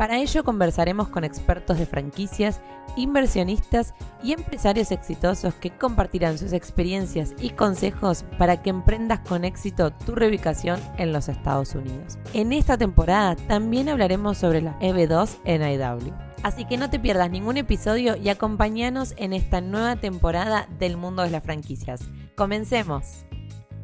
Para ello conversaremos con expertos de franquicias, inversionistas y empresarios exitosos que compartirán sus experiencias y consejos para que emprendas con éxito tu reubicación en los Estados Unidos. En esta temporada también hablaremos sobre la EB2 en IW. Así que no te pierdas ningún episodio y acompáñanos en esta nueva temporada del mundo de las franquicias. Comencemos.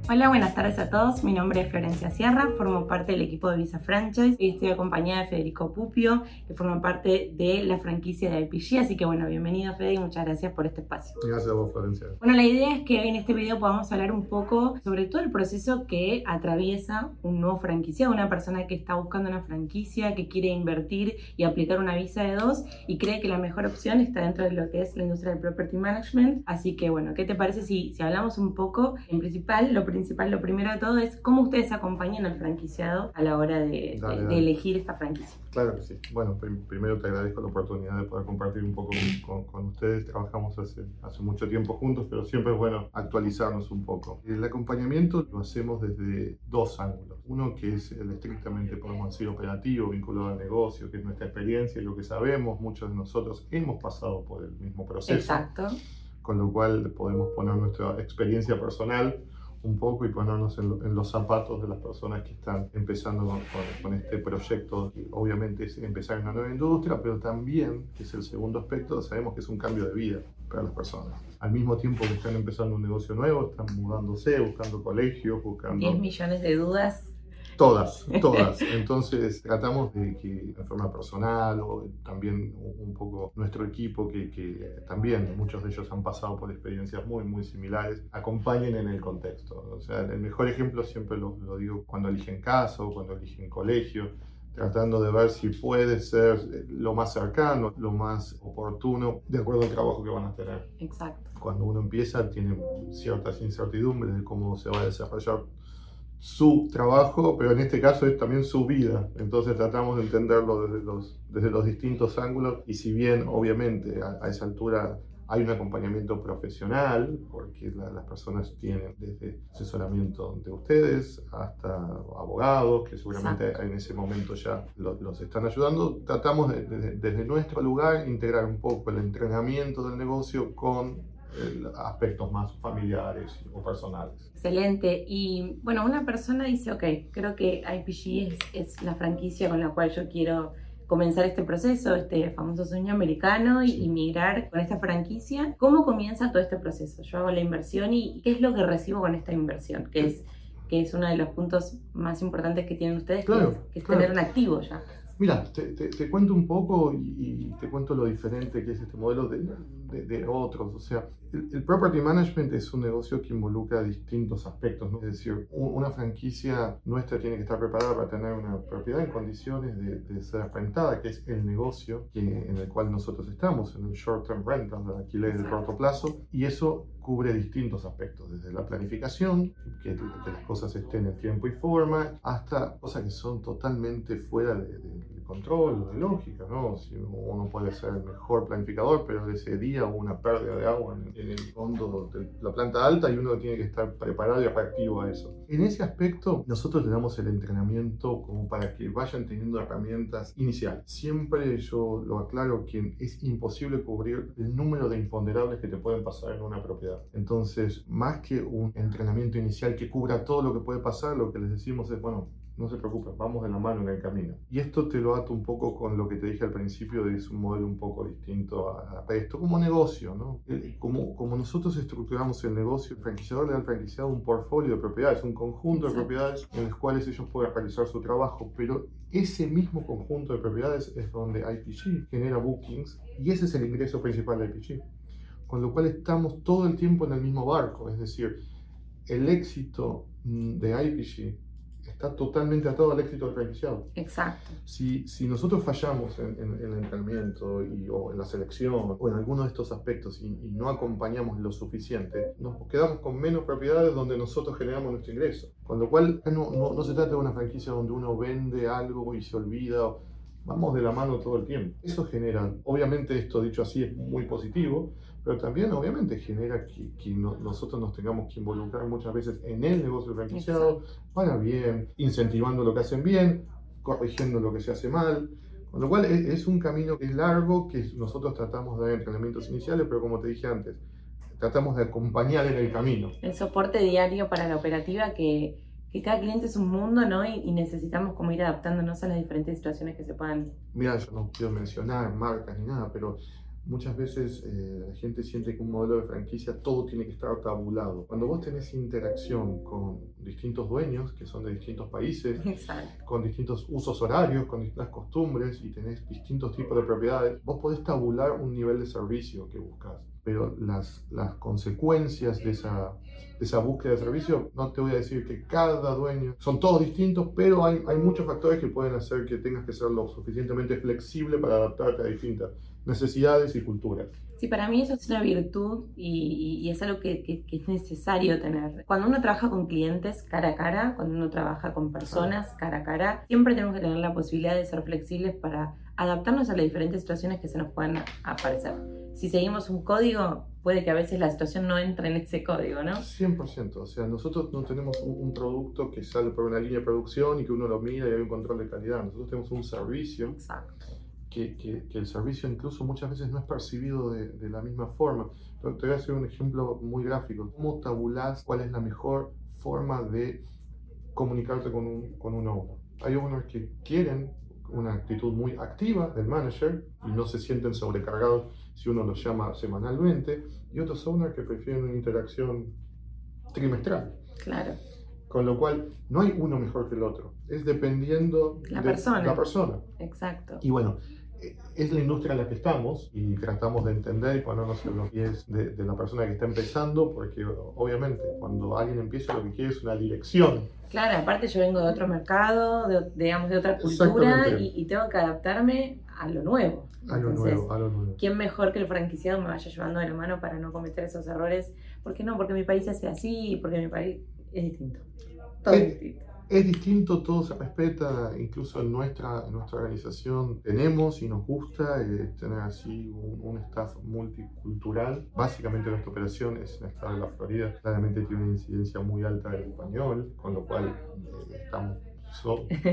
Hola, buenas tardes a todos. Mi nombre es Florencia Sierra, formo parte del equipo de Visa Franchise y estoy acompañada de Federico Pupio, que forma parte de la franquicia de IPG. Así que bueno, bienvenido Fede y muchas gracias por este espacio. Gracias a vos, Florencia. Bueno, la idea es que en este video podamos hablar un poco sobre todo el proceso que atraviesa un nuevo franquiciado, una persona que está buscando una franquicia, que quiere invertir y aplicar una visa de dos y cree que la mejor opción está dentro de lo que es la industria del property management. Así que bueno, ¿qué te parece si, si hablamos un poco? En principal, lo principal, lo primero de todo es cómo ustedes acompañan al franquiciado a la hora de, Dale, de- de dale. elegir esta franquicia. Claro que sí. Bueno, prim- primero te agradezco la oportunidad de poder compartir un poco con, con ustedes. Trabajamos hace, hace mucho tiempo juntos, pero siempre es bueno actualizarnos un poco. El acompañamiento lo hacemos desde dos ángulos. Uno que es el estrictamente, podemos decir, operativo, vinculado al negocio, que es nuestra experiencia y lo que sabemos. Muchos de nosotros hemos pasado por el mismo proceso. Exacto. con lo cual podemos poner nuestra experiencia personal un poco y ponernos en, lo- en los zapatos de las personas que están empezando con, con- con este proyecto. Obviamente es empezar en una nueva industria, pero también, que es el segundo aspecto, sabemos que es un cambio de vida para las personas. Al mismo tiempo que están empezando un negocio nuevo, están mudándose, buscando colegios, buscando... 10 millones de dudas. Todas, todas. Entonces tratamos de que en forma personal o también un poco nuestro equipo, que, que también muchos de ellos han pasado por experiencias muy, muy similares, acompañen en el contexto. O sea, el mejor ejemplo siempre lo, lo digo cuando eligen casa o cuando eligen colegio, tratando de ver si puede ser eh, lo más cercano, lo más oportuno, de acuerdo al trabajo que van a tener Exacto. cuando uno empieza tiene ciertas incertidumbres de cómo se va a desarrollar su trabajo, pero en este caso es también su vida. Entonces tratamos de entenderlo desde los, desde los distintos ángulos y si bien obviamente a, a esa altura hay un acompañamiento profesional, porque la- las personas tienen desde asesoramiento de ustedes hasta abogados, que seguramente en ese momento ya lo- los están ayudando, tratamos de- de- desde nuestro lugar integrar un poco el entrenamiento del negocio con aspectos más familiares o personales. Excelente. Y bueno, una persona dice, ok, creo que IPG es, es la franquicia con la cual yo quiero comenzar este proceso, este famoso sueño americano y, y migrar con esta franquicia. ¿Cómo comienza todo este proceso? Yo hago la inversión y ¿qué es lo que recibo con esta inversión? Que es, que es uno de los puntos más importantes que tienen ustedes, Claro, que es, que es claro. tener un activo ya. Mira, te, te- te cuento un poco y, y te cuento lo diferente que es este modelo de, de- de otros. O sea, el, el property management es un negocio que involucra distintos aspectos. ¿no? Es decir, una franquicia nuestra tiene que estar preparada para tener una propiedad en condiciones de, de ser rentada, que es el negocio que- en el cual nosotros estamos, en el short-term rental, el alquiler de corto plazo. Y eso cubre distintos aspectos, desde la planificación, que, que las cosas estén en tiempo y forma, hasta cosas que son totalmente fuera de- de control de lógica, ¿no? Si uno puede ser el mejor planificador, pero ese día hubo una pérdida de agua en, en el fondo de la planta alta y uno tiene que estar preparado y reactivo a eso. En ese aspecto, nosotros le damos el entrenamiento como para que vayan teniendo herramientas iniciales. Siempre yo lo aclaro que es imposible cubrir el número de imponderables que te pueden pasar en una propiedad. Entonces, más que un entrenamiento inicial que cubra todo lo que puede pasar, lo que les decimos es, bueno, no se preocupen, vamos de la mano en el camino. Y esto te lo ato un poco con lo que te dije al principio, de es un modelo un poco distinto a, a esto, como negocio, ¿no? Como, como nosotros estructuramos el negocio, el franquiciador le da al franquiciado un portfolio de propiedades, un conjunto de Exacto. propiedades en las cuales ellos pueden realizar su trabajo, pero ese mismo conjunto de propiedades es donde IPG genera bookings y ese es el ingreso principal de IPG. Con lo cual estamos todo el tiempo en el mismo barco, es decir, el éxito mm, de IPG está totalmente atado al éxito del franquiciado. Exacto. Si, si nosotros fallamos en, en- en el entrenamiento y, o en la selección o en alguno de estos aspectos y, y no acompañamos lo suficiente, nos quedamos con menos propiedades donde nosotros generamos nuestro ingreso. Con lo cual no, no, no se trata de una franquicia donde uno vende algo y se olvida vamos de la mano todo el tiempo. Eso genera, obviamente esto dicho así es muy positivo, pero también obviamente genera que, que nosotros nos tengamos que involucrar muchas veces en el negocio franquiciado para bien, incentivando lo que hacen bien, corrigiendo lo que se hace mal. Con lo cual es, es un camino que es largo, que nosotros tratamos de dar entrenamientos iniciales, pero como te dije antes, tratamos de acompañar en el camino. El soporte diario para la operativa que, que cada cliente es un mundo, ¿no? Y, necesitamos como ir adaptándonos a las diferentes situaciones que se puedan. Mira, yo no quiero mencionar marcas ni nada, pero muchas veces eh, la gente siente que un modelo de franquicia todo tiene que estar tabulado. Cuando vos tenés interacción con distintos dueños, que son de distintos países, con distintos usos horarios, con distintas costumbres y tenés distintos tipos de propiedades, vos podés tabular un nivel de servicio que buscas pero las, las consecuencias de esa, de esa búsqueda de servicio, no te voy a decir que cada dueño, son todos distintos, pero hay, hay muchos factores que pueden hacer que tengas que ser lo suficientemente flexible para adaptarte a distintas necesidades y culturas. Sí, para mí eso es una virtud y, y es algo que, que, es necesario tener. Cuando uno trabaja con clientes cara a cara, cuando uno trabaja con personas cara a cara, siempre tenemos que tener la posibilidad de ser flexibles para adaptarnos a las diferentes situaciones que se nos puedan aparecer si seguimos un código, puede que a veces la situación no entre en ese código, ¿no? 100%. O sea, nosotros no tenemos un, producto que sale por una línea de producción y que uno lo mira y hay un control de calidad. Nosotros tenemos un servicio. Exacto. Que, que, que el servicio incluso muchas veces no es percibido de, de la misma forma. te voy a hacer un ejemplo muy gráfico. ¿Cómo tabulás cuál es la mejor forma de comunicarte con un, con un owner? Hay owners que quieren una actitud muy activa del manager y no se sienten sobrecargados si uno los llama semanalmente, y otros owners que prefieren una interacción trimestral. Claro. Con lo cual, no hay uno mejor que el otro, es dependiendo la de persona. la persona. Exacto. Y bueno, es la industria en la que estamos y tratamos de entender y ponernos en los pies de, de, la persona que está empezando, porque obviamente cuando alguien empieza lo que quiere es una dirección. Claro, aparte yo vengo de otro mercado, de, digamos de otra cultura y, y, tengo que adaptarme a lo nuevo. A lo nuevo, a lo nuevo. ¿Quién mejor que el franquiciado me vaya llevando de la mano para no cometer esos errores? ¿Por qué no? Porque mi país hace así, porque mi país es distinto. Todo es, distinto. Es distinto, todo se respeta, incluso en nuestra, nuestra organización tenemos y nos gusta eh, tener así un, staff multicultural. Básicamente nuestra operación es en el estado de la Florida, claramente tiene una incidencia muy alta del español, con lo cual eh, estamos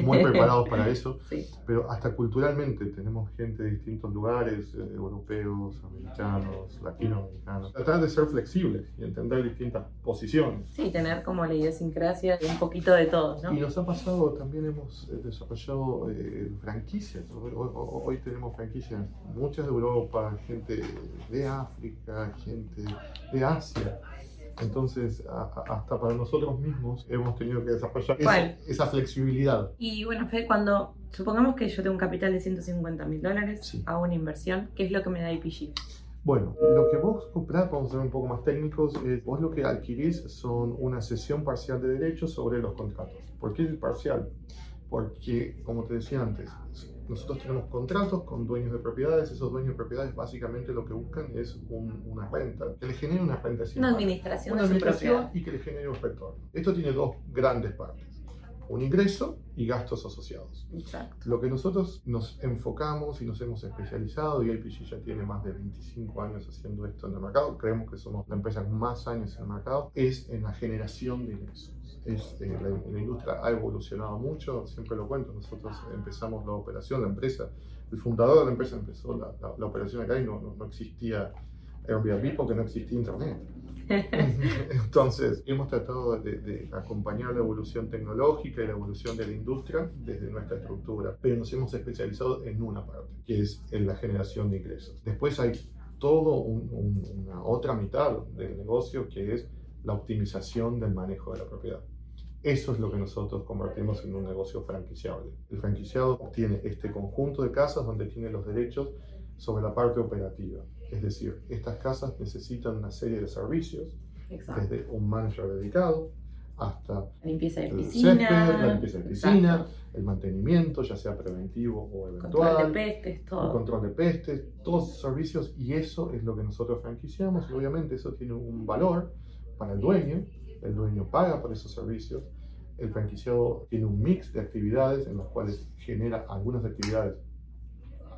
muy preparados para eso, pero hasta culturalmente tenemos gente de distintos lugares, eh, europeos, americanos, latinoamericanos. Tratar de ser flexibles y entender distintas posiciones. Sí, tener como la idiosincrasia un poquito de todos, ¿no? Y nos ha pasado, también hemos eh, desarrollado eh, franquicias. Hoy, hoy, tenemos franquicias, muchas de Europa, gente de África, gente de Asia. Entonces, hasta para nosotros mismos hemos tenido que desarrollar esa, flexibilidad. Y bueno, Fede, cuando supongamos que yo tengo un capital de 150 mil dólares, a una inversión, ¿qué es lo que me da IPG? Bueno, lo que vos comprás, vamos a ser un poco más técnicos, es, vos lo que adquirís son una sesión parcial de derechos sobre los contratos. ¿Por qué es parcial? Porque, como te decía antes, nosotros tenemos contratos con dueños de propiedades, esos dueños de propiedades básicamente lo que buscan es una renta, que le genere una renta. Una administración, una administración y que le genere un retorno. Esto tiene dos grandes partes. Un ingreso y gastos asociados. Exacto. Lo que nosotros nos enfocamos y nos hemos especializado, y LPG ya tiene más de 25 años haciendo esto en el mercado, creemos que somos la empresa con más años en el mercado, es en la generación de ingresos es, eh, la, industria ha evolucionado mucho, siempre lo cuento, nosotros empezamos la operación, la empresa, el fundador de la empresa empezó la, la, operación acá y no, no, existía Airbnb porque no existía Internet. Entonces, hemos tratado de, de, acompañar la evolución tecnológica y la evolución de la industria desde nuestra estructura, pero nos hemos especializado en una parte, que es en la generación de ingresos. Después hay todo una otra mitad del negocio que es la optimización del manejo de la propiedad. Eso es lo que nosotros convertimos en un negocio franquiciable. El franquiciado obtiene este conjunto de casas donde tiene los derechos sobre la parte operativa. Es decir, estas casas necesitan una serie de servicios, desde un manager dedicado hasta la limpieza de piscina, la limpieza de piscina, el mantenimiento, ya sea preventivo o eventual, control de pestes, todo. El control de pestes, todos esos servicios y eso es lo que nosotros franquiciamos y obviamente eso tiene un valor para el dueño el dueño paga por esos servicios, el franquiciado tiene un mix de actividades en las cuales genera algunas actividades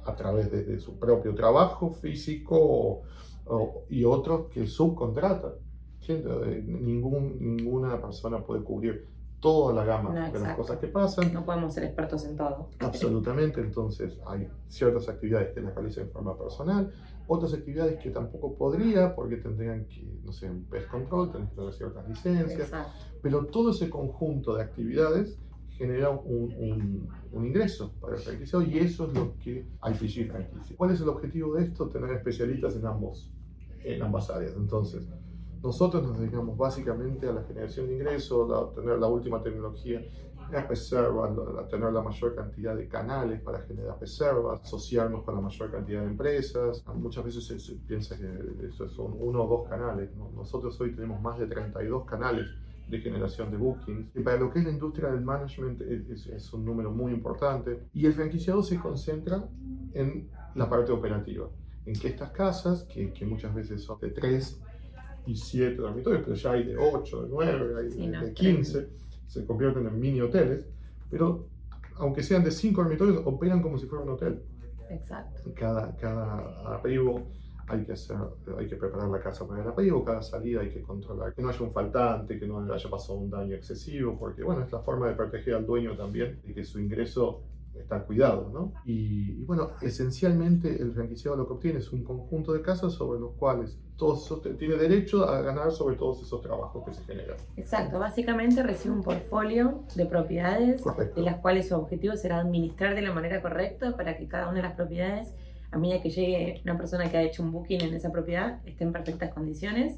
a través de, su propio trabajo físico y otros que subcontratan. Eh, ningún, ninguna persona puede cubrir toda la gama de las cosas que pasan. No podemos ser expertos en todo. Absolutamente, entonces hay ciertas actividades que las realiza en forma personal, otras actividades que tampoco podría porque tendrían que, no sé, un pest control, tendrían que tener ciertas licencias, pero todo ese conjunto de actividades genera un, un, ingreso para el franquiciado y eso es lo que IPG franquicia. ¿Cuál es el objetivo de esto? Tener especialistas en, ambos, en ambas áreas. Entonces, nosotros nos dedicamos básicamente a la generación de ingresos, a tener la última tecnología a reservas, a tener la mayor cantidad de canales para generar reservas, asociarnos con la mayor cantidad de empresas. Muchas veces se, piensa que eso son uno o dos canales. Nosotros hoy tenemos más de 32 canales de generación de bookings. Y para lo que es la industria del management es, es, un número muy importante. Y el franquiciado se concentra en la parte operativa, en que estas casas, que, que muchas veces son de 3 y 7 dormitorios, pero ya hay de 8, de 9, hay de, 15, se convierten en mini hoteles, pero aunque sean de 5 dormitorios, operan como si fuera un hotel. Exacto. Cada, cada arribo hay que, hacer, hay que preparar la casa para el arribo, cada salida hay que controlar, que no haya un faltante, que no haya pasado un daño excesivo, porque bueno, es la forma de proteger al dueño también y que su ingreso está cuidado, ¿no? Y, bueno, esencialmente el franquiciado lo que obtiene es un conjunto de casas sobre los cuales todos tiene derecho a ganar sobre todos esos trabajos que se generan. Exacto, básicamente recibe un portfolio de propiedades de las cuales su objetivo será administrar de la manera correcta para que cada una de las propiedades, a medida que llegue una persona que ha hecho un booking en esa propiedad, esté en perfectas condiciones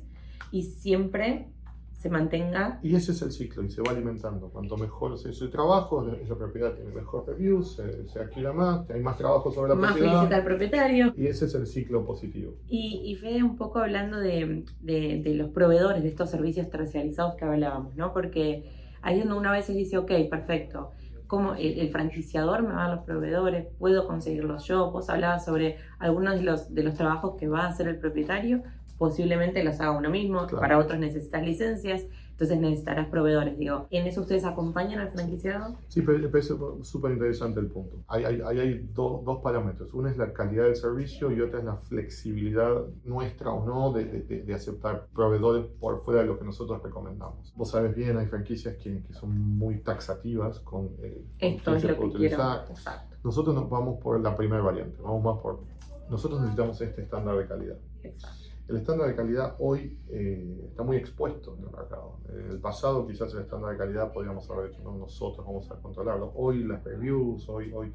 y siempre se mantenga. Y ese es el ciclo y se va alimentando. Cuanto mejor se su trabajo, esa propiedad tiene mejor reviews, se, se, alquila más, hay más trabajo sobre la más propiedad. Más felicita al propietario. Y ese es el ciclo positivo. Y, y Fede, un poco hablando de, de, de, los proveedores de estos servicios tercializados que hablábamos, ¿no? Porque ahí donde una vez dice, ok, perfecto. Como el, el, franquiciador me va a los proveedores, puedo conseguirlos yo. Vos hablabas sobre algunos de los, de los trabajos que va a hacer el propietario, posiblemente los haga uno mismo, para otros necesitas licencias, entonces necesitarás proveedores. Digo, ¿en eso ustedes acompañan al franquiciado? Sí, pero es súper interesante el punto. Hay, hay, hay dos, dos, parámetros. Uno es la calidad del servicio y otra es la flexibilidad nuestra o no de, de, de aceptar proveedores por fuera de lo que nosotros recomendamos. Vos sabes bien, hay franquicias que, que son muy taxativas con, eh, Esto es lo que utilizar. Exacto. Nosotros nos vamos por la primera variante, vamos más por... Nosotros necesitamos este estándar de calidad. Exacto. El estándar de calidad hoy eh, está muy expuesto en el mercado. En el pasado quizás el estándar de calidad podríamos haber hecho nosotros, vamos a controlarlo. Hoy las reviews, hoy, hoy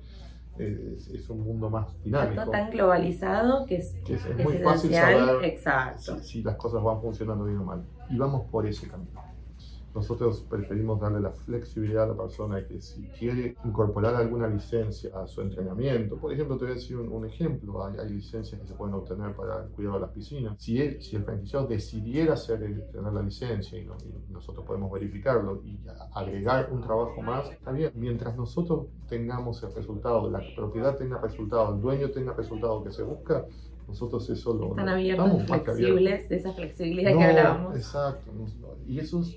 eh, es, un mundo más dinámico. Está tan globalizado que es, que es, muy fácil saber Exacto. Si, si, las cosas van funcionando bien o mal. Y vamos por ese camino. Nosotros preferimos darle la flexibilidad a la persona que si quiere incorporar alguna licencia a su entrenamiento, por ejemplo, te voy a decir un, ejemplo, hay, licencias que se pueden obtener para el cuidado de las piscinas. Si, si el franquiciado decidiera hacer, tener la licencia y, nosotros podemos verificarlo y agregar un trabajo más, está bien. Mientras nosotros tengamos el resultado, la propiedad tenga resultado, el dueño tenga resultado que se busca, nosotros eso lo... Están abiertos, flexibles, de esa flexibilidad que hablábamos. Exacto, y eso es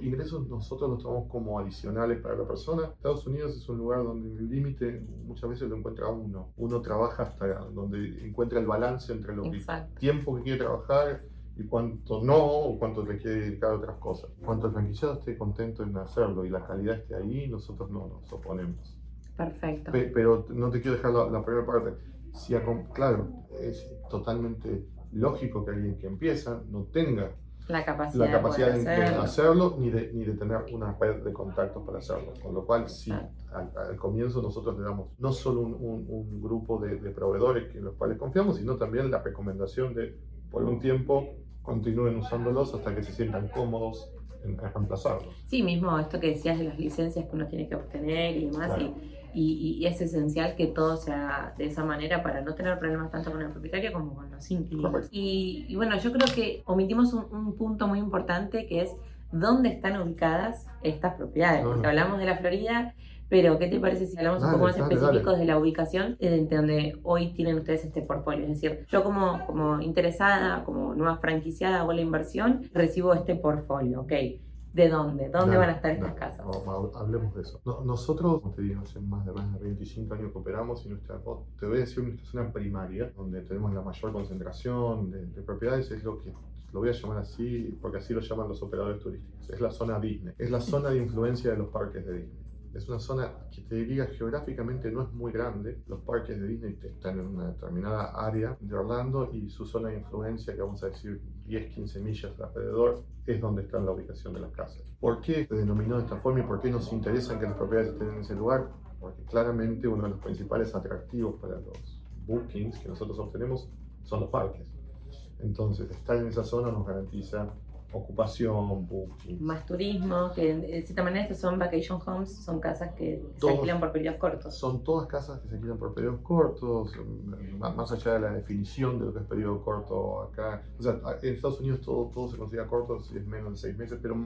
ingresos nosotros los tomamos como adicionales para la persona. Estados Unidos es un lugar donde el límite muchas veces lo encuentra uno. Uno trabaja hasta donde encuentra el balance entre lo que, tiempo que quiere trabajar y cuánto no, o cuánto le quiere dedicar a otras cosas. Cuanto el franquiciado esté contento en hacerlo y la calidad esté ahí, nosotros no nos oponemos. Perfecto. pero no te quiero dejar la, primera parte. Si claro, es totalmente lógico que alguien que empieza no tenga la capacidad, la capacidad de, hacerlo. ni, de, ni de tener una red de contactos para hacerlo. Con lo cual, sí, al, comienzo nosotros le damos no solo un, un, grupo de, de, proveedores en los cuales confiamos, sino también la recomendación de, por un tiempo, continúen usándolos hasta que se sientan cómodos en, reemplazarlos. Sí, mismo esto que decías de las licencias que uno tiene que obtener y demás. Y y, es esencial que todo sea de esa manera para no tener problemas tanto con el propietario como con los inquilinos. Y, bueno, yo creo que omitimos un, punto muy importante que es dónde están ubicadas estas propiedades. Porque hablamos de la Florida, pero ¿qué te parece si hablamos un poco más específicos de la ubicación de donde hoy tienen ustedes este portfolio? Es decir, yo como, como interesada, como nueva franquiciada o la inversión, recibo este portfolio, ¿ok? ¿De dónde? ¿Dónde van a estar estas casas? hablemos de eso. nosotros, como te digo, hace más de, más de 25 años que operamos y nuestra, te voy a decir, nuestra zona primaria, donde tenemos la mayor concentración de, de propiedades, es lo que lo voy a llamar así porque así lo llaman los operadores turísticos. Es la zona Disney. Es la zona de influencia de los parques de Disney. Es una zona que te diría geográficamente no es muy grande. Los parques de Disney están en una determinada área de Orlando y su zona de influencia, que vamos a decir 10, 15 millas alrededor, es donde está la ubicación de las casas. ¿Por qué se denominó de esta forma y por qué nos interesa que las propiedades estén en ese lugar? Porque claramente uno de los principales atractivos para los bookings que nosotros obtenemos son los parques. Entonces, estar en esa zona nos garantiza ocupación, booking. Más turismo, que de cierta manera estos son vacation homes, son casas que se alquilan por periodos cortos. Son todas casas que se alquilan por periodos cortos, más allá de la definición de lo que es periodo corto acá. O sea, en Estados Unidos todo, todo se considera corto si es menos de seis meses, pero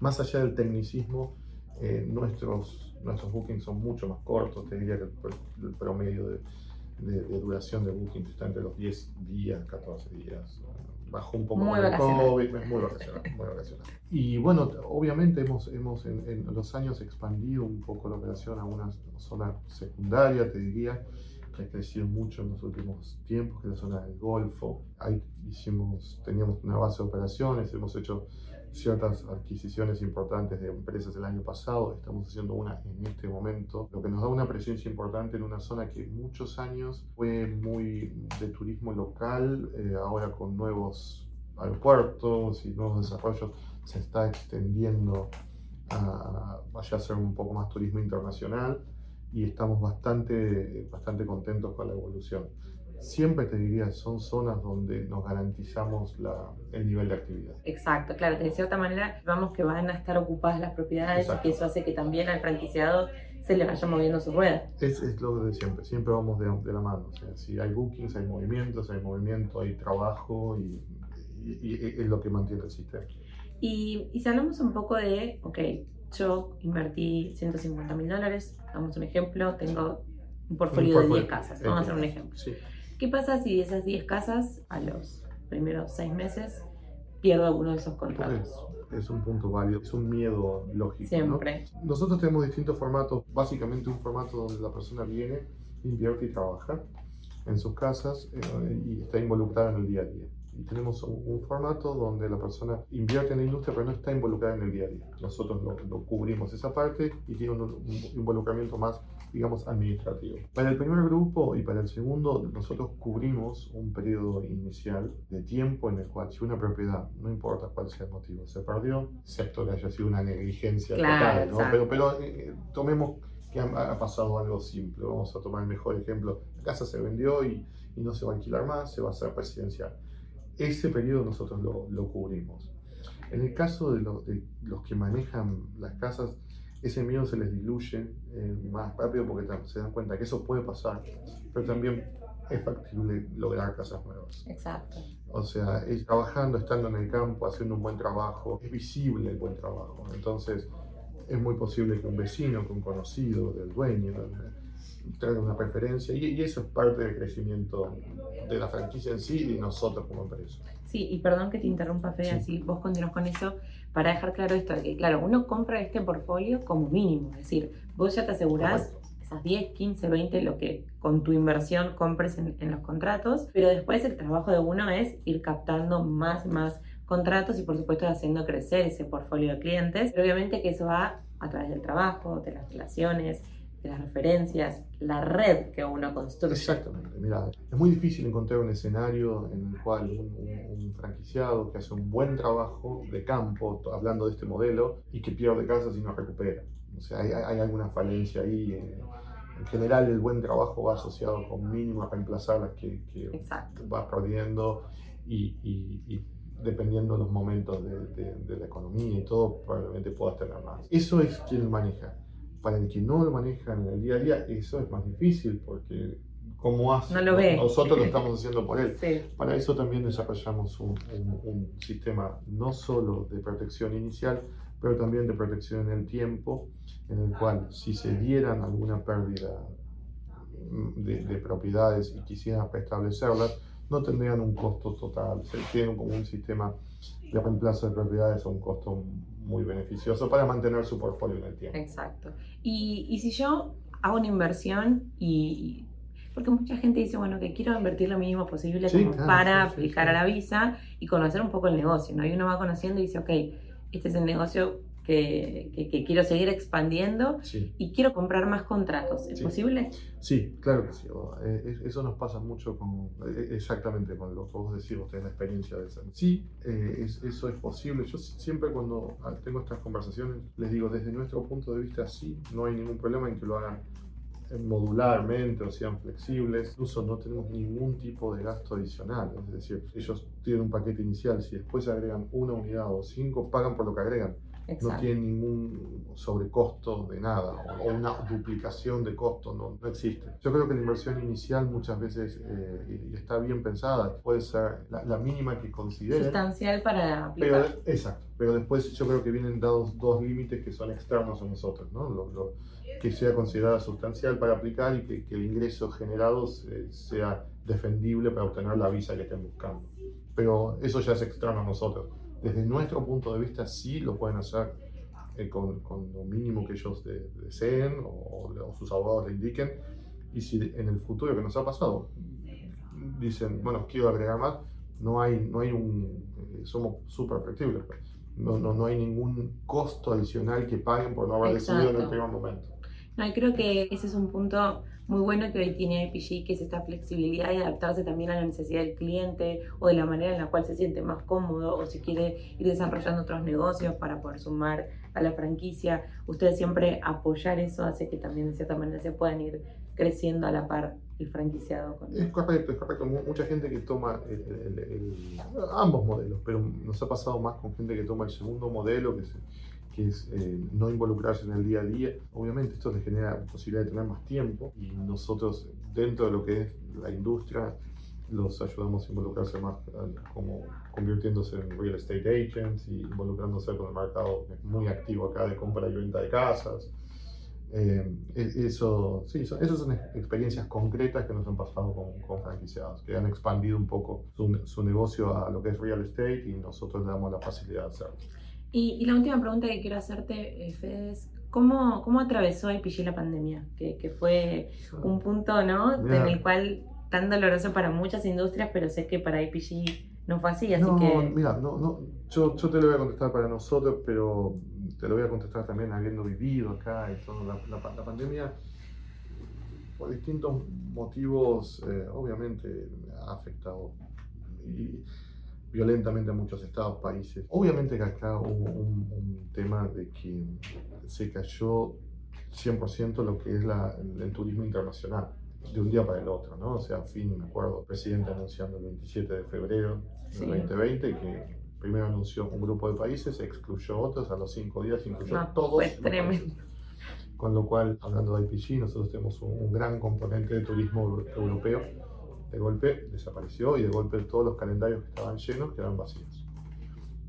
más allá del tecnicismo, eh, nuestros, nuestros bookings son mucho más cortos, te diría que el, promedio de, de, duración de bookings está entre los 10 días, 14 días bajó un poco muy el COVID, es muy vacacional, muy vacacional. Y bueno, obviamente hemos, hemos en, los años expandido un poco la operación a una zona secundaria, te diría, que ha crecido mucho en los últimos tiempos, que es la zona del Golfo. Ahí hicimos, teníamos una base de operaciones, hemos hecho ciertas adquisiciones importantes de empresas el año pasado, estamos haciendo una en este momento, lo que nos da una presencia importante en una zona que muchos años fue muy de turismo local, eh, ahora con nuevos aeropuertos y nuevos desarrollos se está extendiendo a, vaya a ser un poco más turismo internacional y estamos bastante, bastante contentos con la evolución siempre te diría, son zonas donde nos garantizamos la, el nivel de actividad. Exacto, claro, de cierta manera vamos que van a estar ocupadas las propiedades y que eso hace que también al franquiciado se le vaya moviendo su rueda. Es, es lo de siempre, siempre vamos de, de, la mano. O sea, si hay bookings, hay movimientos, hay movimiento, hay trabajo y, y, es lo que mantiene el sistema. Y, y si hablamos un poco de, ok, yo invertí 150 mil dólares, damos un ejemplo, tengo un portfolio, de 10 casas, vamos a hacer un ejemplo. Sí. ¿Qué pasa si de esas 10 casas, a los primeros 6 meses, pierdo alguno de esos contratos? Es un punto válido, es un miedo lógico. Siempre. Nosotros tenemos distintos formatos, básicamente un formato donde la persona viene, invierte y trabaja en sus casas eh, y está involucrada en el día a día. Y tenemos un, formato donde la persona invierte en la industria pero no está involucrada en el día a día. Nosotros lo, cubrimos esa parte y tiene un involucramiento más digamos, administrativo. Para el primer grupo y para el segundo, nosotros cubrimos un periodo inicial de tiempo en el cual si una propiedad, no importa cuál sea el motivo, se perdió, excepto que haya sido una negligencia total, ¿no? Pero, pero eh, tomemos que ha, pasado algo simple, vamos a tomar el mejor ejemplo, la casa se vendió y, y no se va a alquilar más, se va a hacer residencial. Ese periodo nosotros lo, lo cubrimos. En el caso de, de los que manejan las casas, ese miedo se les diluye eh, más rápido porque se dan cuenta que eso puede pasar, pero también es factible lograr casas nuevas. Exacto. O sea, es trabajando, estando en el campo, haciendo un buen trabajo, es visible el buen trabajo. Entonces, es muy posible que un vecino, que un conocido del dueño, traiga una preferencia y, y, eso es parte del crecimiento de la franquicia en sí y de nosotros como empresa. Sí, y perdón que te interrumpa, Fede, así vos continúas con eso para dejar claro esto, que claro, uno compra este portfolio como mínimo, es decir, vos ya te asegurás esas 10, 15, 20, lo que con tu inversión compres en, los contratos, pero después el trabajo de uno es ir captando más y más contratos y por supuesto haciendo crecer ese portfolio de clientes, pero obviamente que eso va a través del trabajo, de las relaciones, de las referencias, la red que uno construye. Exactamente, mira, es muy difícil encontrar un escenario en el cual un, franquiciado que hace un buen trabajo de campo, hablando de este modelo, y que pierde casas y no recupera. O sea, hay, hay alguna falencia ahí. Eh, en general, el buen trabajo va asociado con reemplazar las que, que vas perdiendo y, y, dependiendo de los momentos de, de, de, la economía y todo, probablemente puedas tener más. Eso es quien maneja para el que no lo maneja en el día a día, eso es más difícil porque como hace, nosotros lo estamos haciendo por él. Para eso también desarrollamos un, sistema no solo de protección inicial, pero también de protección en el tiempo, en el cual si se dieran alguna pérdida de, de propiedades y quisieran restablecerlas, no tendrían un costo total, se tienen como un sistema de reemplazo de propiedades a un costo muy beneficioso para mantener su portfolio en el tiempo. Exacto. Y, y si yo hago una inversión y... Porque mucha gente dice, bueno, que quiero invertir lo mínimo posible Sí, como claro, para sí, aplicar sí. a la visa y conocer un poco el negocio, ¿no? Y uno va conociendo y dice, ok, este es el negocio que, que- que quiero seguir expandiendo Sí. y quiero comprar más contratos. ¿Es Sí. posible? Sí, claro que sí. eh, es- Eso nos pasa mucho con, eh, exactamente con lo que vos decís, vos tenés la experiencia de eso. Sí, eh, es- eso es posible. Yo si- siempre cuando ah, tengo estas conversaciones les digo, desde nuestro punto de vista, sí, no hay ningún problema en que lo hagan modularmente o sean flexibles. Incluso no tenemos ningún tipo de gasto adicional. Es decir, ellos tienen un paquete inicial, si después agregan una unidad o cinco, pagan por lo que agregan no tiene ningún sobrecosto de nada o, o una duplicación de costo, no, no existe. Yo creo que la inversión inicial muchas veces, eh, está bien pensada, puede ser la, la mínima que consideren. Sustancial para Pero, aplicar. exacto, pero después yo creo que vienen dados dos límites que son externos a nosotros, ¿no? Lo- lo- que sea considerada sustancial para aplicar y que, que el ingreso generado se- sea defendible para obtener la visa que estén buscando. Pero eso ya es externo a nosotros. Desde nuestro punto de vista sí lo pueden hacer eh, con, con lo mínimo que ellos de- deseen o, o sus abogados le indiquen. Y si en el futuro que nos ha pasado dicen, bueno, quiero agregar más, no hay, no hay un, eh, somos súper flexibles. pues. No, no, no hay ningún costo adicional que paguen por no haber decidido en el primer momento. No, y creo que ese es un punto muy bueno que hoy tiene IPG, que es esta flexibilidad y adaptarse también a la necesidad del cliente o de la manera en la cual se siente más cómodo o si quiere ir desarrollando otros negocios para poder sumar a la franquicia. Ustedes siempre apoyar eso hace que también de cierta manera se puedan ir creciendo a la par el franquiciado. Con... Es correcto, es correcto. Mu- Mucha gente que toma el- el- el- ambos modelos, pero nos ha pasado más con gente que toma el segundo modelo, que que es eh, no involucrarse en el día a día. Obviamente esto les genera posibilidad de tener más tiempo y nosotros dentro de lo que es la industria los ayudamos a involucrarse más eh, como convirtiéndose en real estate agents y involucrándose con el mercado muy activo acá de compra y venta de casas. Eh, e- eso, sí, esas son ex- experiencias concretas que nos han pasado con, con franquiciados, que han expandido un poco su, su negocio a lo que es real estate y nosotros le damos la facilidad de hacerlo. Y, y la última pregunta que quiero hacerte, eh, Fede, es ¿cómo, cómo atravesó IPG la pandemia? Que, que fue un punto, ¿no? Mira. En el cual tan doloroso para muchas industrias, pero sé que para IPG no fue así, así no, que... mira, no, no, yo, yo te lo voy a contestar para nosotros, pero te lo voy a contestar también habiendo vivido acá y todo. La, la la pandemia, por distintos motivos, eh, obviamente ha afectado violentamente a muchos estados, países. Obviamente que acá hubo un, un tema de que se cayó 100% lo que es la, el turismo internacional de un día para el otro, ¿no? O sea, fin, me acuerdo, el presidente anunciando el 27 de febrero Sí. del 2020 que primero anunció un grupo de países, excluyó otros, a los cinco días incluyó No, todos fue tremendo. Con lo cual, hablando de IPG, nosotros tenemos un, un gran componente de turismo euro- europeo. De golpe desapareció y de golpe todos los calendarios que estaban llenos quedaron vacíos.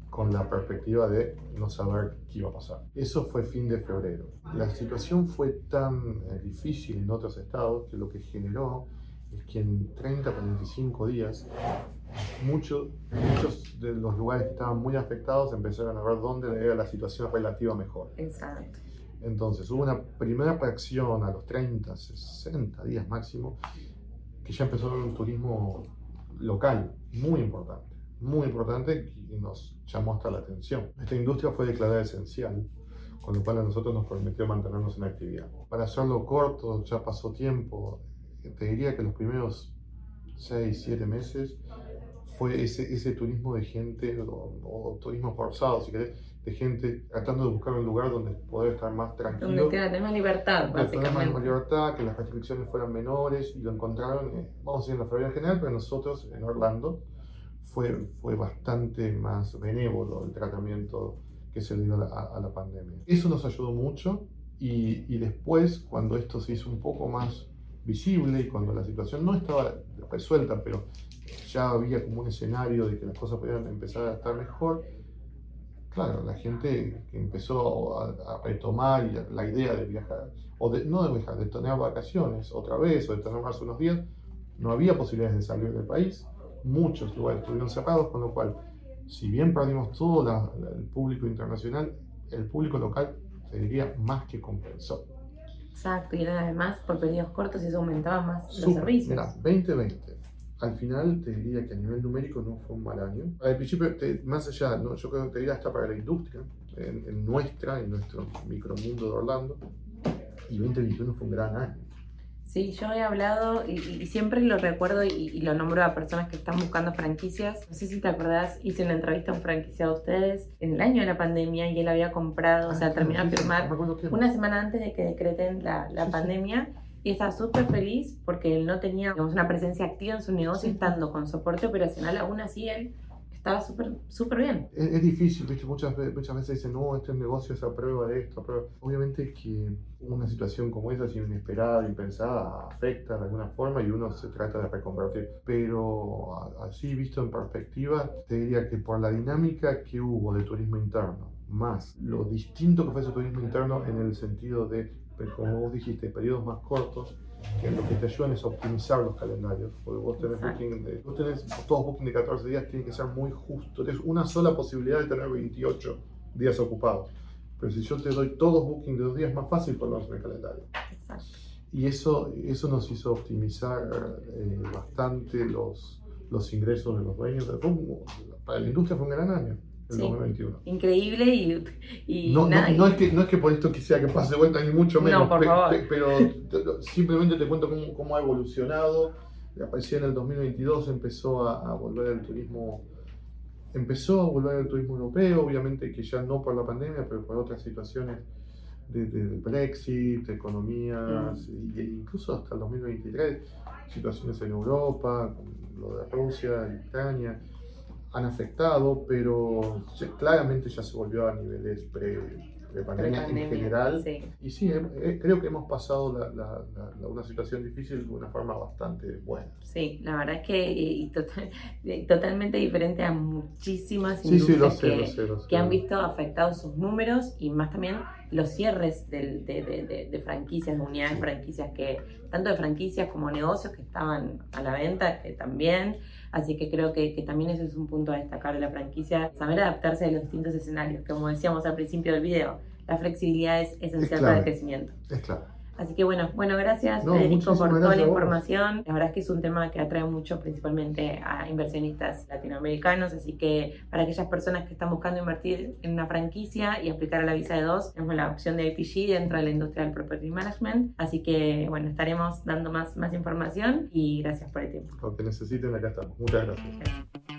Con la perspectiva de no saber qué iba a pasar. Eso fue fin de febrero. La situación fue tan eh, difícil en otros estados que lo que generó es que en 30, 45 días muchos, muchos de los lugares que estaban muy afectados empezaron a ver dónde era la situación relativa mejor. Exacto. Entonces hubo una primera reacción a los 30, 60 días máximo, que ya empezó un turismo local muy importante, muy importante y nos llamó hasta la atención. Esta industria fue declarada esencial, con lo cual a nosotros nos permitió mantenernos en actividad. Para hacerlo corto, ya pasó tiempo, te diría que los primeros 6, 7 meses fue ese, ese turismo de gente, o, o turismo forzado, si querés, de gente tratando de buscar un lugar donde poder estar más tranquilo Donde tenga tener más libertad, de tener más básicamente. libertad, que las restricciones fueran menores y lo encontraron, eh, vamos a decir en la Florida en general, pero nosotros en Orlando fue, fue bastante más benévolo el tratamiento que se le dio a la, a la pandemia. Eso nos ayudó mucho y, y después, cuando esto se hizo un poco más visible y cuando la situación no estaba resuelta, pero ya había como un escenario de que las cosas podían empezar a estar mejor, claro, la gente que empezó a, a retomar la idea de viajar, o de, no de viajar, de tener vacaciones otra vez, o de tener más unos días, no había posibilidades de salir del país, muchos lugares estuvieron cerrados, con lo cual, si bien perdimos todo el público internacional, el público local, te diría, más que compensó. Exacto, y además por periodos cortos y eso aumentaba más los servicios. Mira, 2020, al final te diría que a nivel numérico no fue un mal año. Al principio, más allá, ¿no? yo creo que te diría hasta para la industria, en, nuestra, en nuestro micromundo de Orlando, y 2021 fue un gran año. Sí, yo he hablado y, siempre lo recuerdo y, lo nombro a personas que están buscando franquicias. No sé si te acordás, hice una entrevista a un franquiciado de ustedes en el año de la pandemia y él había comprado, o sea, ah, terminó de firmar una semana antes de que decreten la, la pandemia. Y estaba súper feliz porque él no tenía digamos, una presencia activa en su negocio, estando con soporte operacional, aún así él estaba súper súper bien. Es, difícil, ¿viste? Muchas, muchas veces dicen, no, este negocio es a prueba de esto, Obviamente que una situación como esa, así inesperada, impensada, afecta de alguna forma y uno se trata de reconvertir. Pero así visto en perspectiva, te diría que por la dinámica que hubo de turismo interno, más lo distinto que fue ese turismo interno en el sentido de, como vos dijiste, periodos más cortos, que lo que te ayudan es optimizar los calendarios. Porque vos tenés, booking de, vos tenés todos booking de 14 días, tiene que ser muy justo. Tienes una sola posibilidad de tener 28 días ocupados. Pero si yo te doy todos booking de dos días, es más fácil ponerlos en el calendario. Exacto. Y eso, eso nos hizo optimizar eh, bastante los, los ingresos de los dueños. Para la industria fue un gran año el 2021. Increíble y, y no, no, es que, no es que por esto quisiera que pase de vuelta, ni mucho menos. pero simplemente te cuento cómo, cómo, ha evolucionado. Apareció en el 2022, empezó a, volver el turismo. Empezó a volver el turismo europeo, obviamente que ya no por la pandemia, pero por otras situaciones de, Brexit, de economías, mm. e incluso hasta el 2023, situaciones en Europa, lo de Rusia, Ucrania han afectado, pero claramente ya se volvió a niveles pre, pandemia en general. Y sí, creo que hemos pasado una situación difícil de una forma bastante buena. Sí, la verdad es que totalmente diferente a muchísimas industrias que, han visto afectados sus números y más también los cierres de, de, franquicias, de unidades franquicias, que tanto de franquicias como negocios que estaban a la venta, que también. Así que creo que, que también eso es un punto a destacar de la franquicia, saber adaptarse a los distintos escenarios, como decíamos al principio del video. La flexibilidad es esencial para el crecimiento. Es claro. Así que bueno, bueno, gracias Federico por toda la información. La verdad es que es un tema que atrae mucho principalmente a inversionistas latinoamericanos, así que para aquellas personas que están buscando invertir en una franquicia y aplicar a la visa de dos, tenemos la opción de IPG dentro de la industria del Property Management. Así que bueno, estaremos dando más, más información y gracias por el tiempo. Lo que necesiten, acá estamos. Muchas gracias.